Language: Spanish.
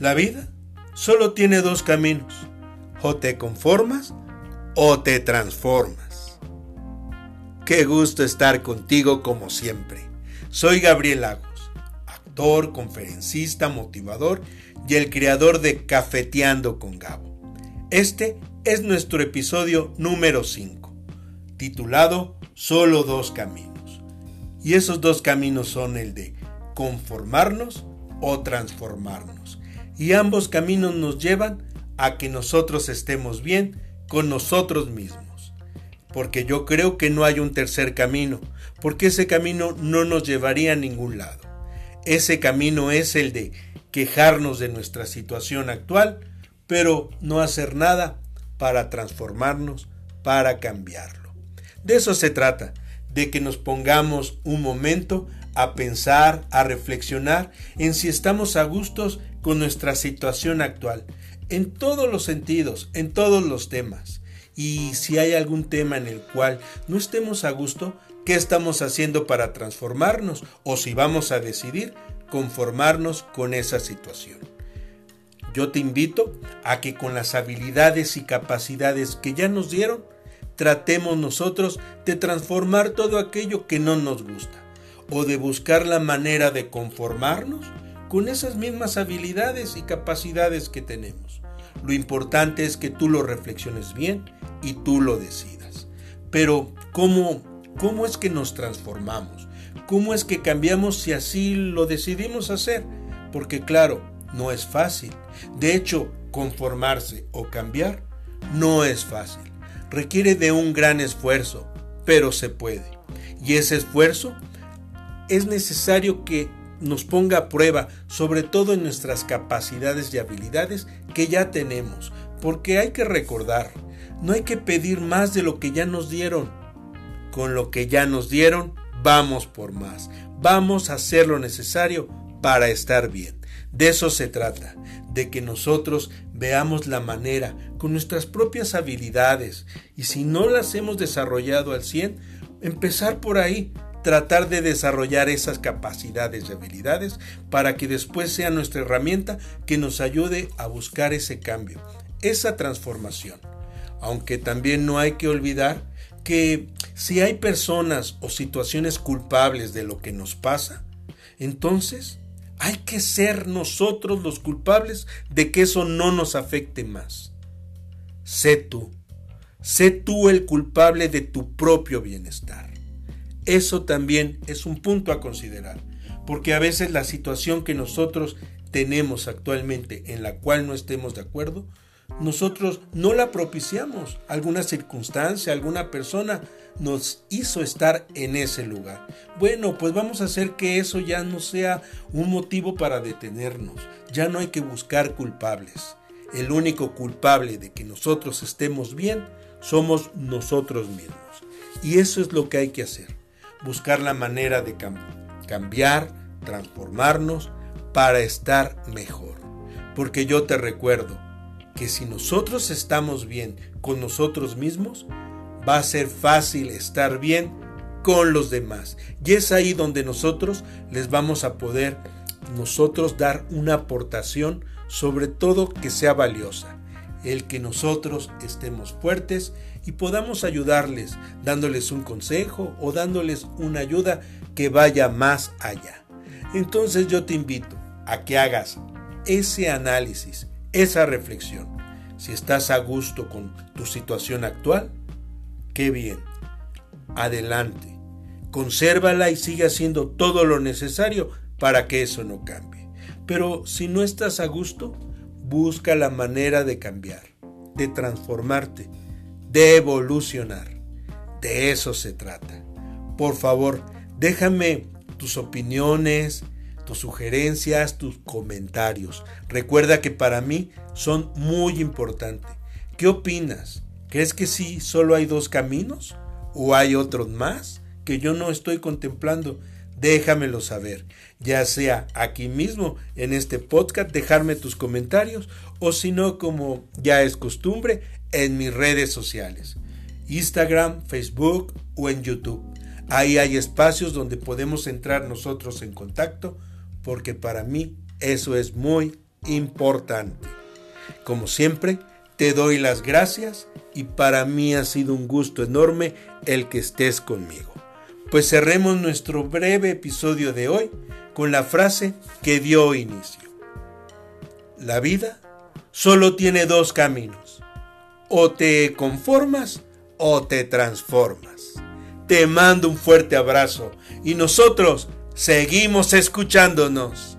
La vida solo tiene dos caminos. O te conformas o te transformas. Qué gusto estar contigo como siempre. Soy Gabriel Lagos, actor, conferencista, motivador y el creador de Cafeteando con Gabo. Este es nuestro episodio número 5, titulado Solo dos caminos. Y esos dos caminos son el de conformarnos o transformarnos. Y ambos caminos nos llevan a que nosotros estemos bien con nosotros mismos. Porque yo creo que no hay un tercer camino, porque ese camino no nos llevaría a ningún lado. Ese camino es el de quejarnos de nuestra situación actual, pero no hacer nada para transformarnos, para cambiarlo. De eso se trata, de que nos pongamos un momento a pensar, a reflexionar en si estamos a gustos con nuestra situación actual, en todos los sentidos, en todos los temas. Y si hay algún tema en el cual no estemos a gusto, ¿qué estamos haciendo para transformarnos? O si vamos a decidir conformarnos con esa situación. Yo te invito a que con las habilidades y capacidades que ya nos dieron, tratemos nosotros de transformar todo aquello que no nos gusta o de buscar la manera de conformarnos con esas mismas habilidades y capacidades que tenemos. Lo importante es que tú lo reflexiones bien y tú lo decidas. Pero, ¿cómo, cómo es que nos transformamos? ¿Cómo es que cambiamos si así lo decidimos hacer? Porque claro, no es fácil. De hecho, conformarse o cambiar no es fácil. Requiere de un gran esfuerzo, pero se puede. Y ese esfuerzo es necesario que nos ponga a prueba, sobre todo en nuestras capacidades y habilidades que ya tenemos, porque hay que recordar, no hay que pedir más de lo que ya nos dieron. Con lo que ya nos dieron, vamos por más, vamos a hacer lo necesario para estar bien. De eso se trata, de que nosotros veamos la manera con nuestras propias habilidades y si no las hemos desarrollado al 100, empezar por ahí, tratar de desarrollar esas capacidades y habilidades para que después sea nuestra herramienta que nos ayude a buscar ese cambio, esa transformación. Aunque también no hay que olvidar que si hay personas o situaciones culpables de lo que nos pasa, entonces hay que ser nosotros los culpables de que eso no nos afecte más. Sé tú, sé tú el culpable de tu propio bienestar. Eso también es un punto a considerar, porque a veces la situación que nosotros tenemos actualmente en la cual no estemos de acuerdo, nosotros no la propiciamos. Alguna circunstancia, alguna persona nos hizo estar en ese lugar. Bueno, pues vamos a hacer que eso ya no sea un motivo para detenernos. Ya no hay que buscar culpables. El único culpable de que nosotros estemos bien somos nosotros mismos. Y eso es lo que hay que hacer buscar la manera de cambiar, transformarnos para estar mejor. Porque yo te recuerdo que si nosotros estamos bien con nosotros mismos, va a ser fácil estar bien con los demás. Y es ahí donde nosotros les vamos a poder nosotros dar una aportación, sobre todo que sea valiosa. El que nosotros estemos fuertes y podamos ayudarles dándoles un consejo o dándoles una ayuda que vaya más allá. Entonces yo te invito a que hagas ese análisis, esa reflexión. Si estás a gusto con tu situación actual, qué bien. Adelante. Consérvala y sigue haciendo todo lo necesario para que eso no cambie. Pero si no estás a gusto, busca la manera de cambiar, de transformarte de evolucionar. De eso se trata. Por favor, déjame tus opiniones, tus sugerencias, tus comentarios. Recuerda que para mí son muy importantes. ¿Qué opinas? ¿Crees que sí solo hay dos caminos? ¿O hay otros más que yo no estoy contemplando? Déjamelo saber, ya sea aquí mismo en este podcast, dejarme tus comentarios o si no, como ya es costumbre, en mis redes sociales, Instagram, Facebook o en YouTube. Ahí hay espacios donde podemos entrar nosotros en contacto porque para mí eso es muy importante. Como siempre, te doy las gracias y para mí ha sido un gusto enorme el que estés conmigo. Pues cerremos nuestro breve episodio de hoy con la frase que dio inicio. La vida solo tiene dos caminos. O te conformas o te transformas. Te mando un fuerte abrazo y nosotros seguimos escuchándonos.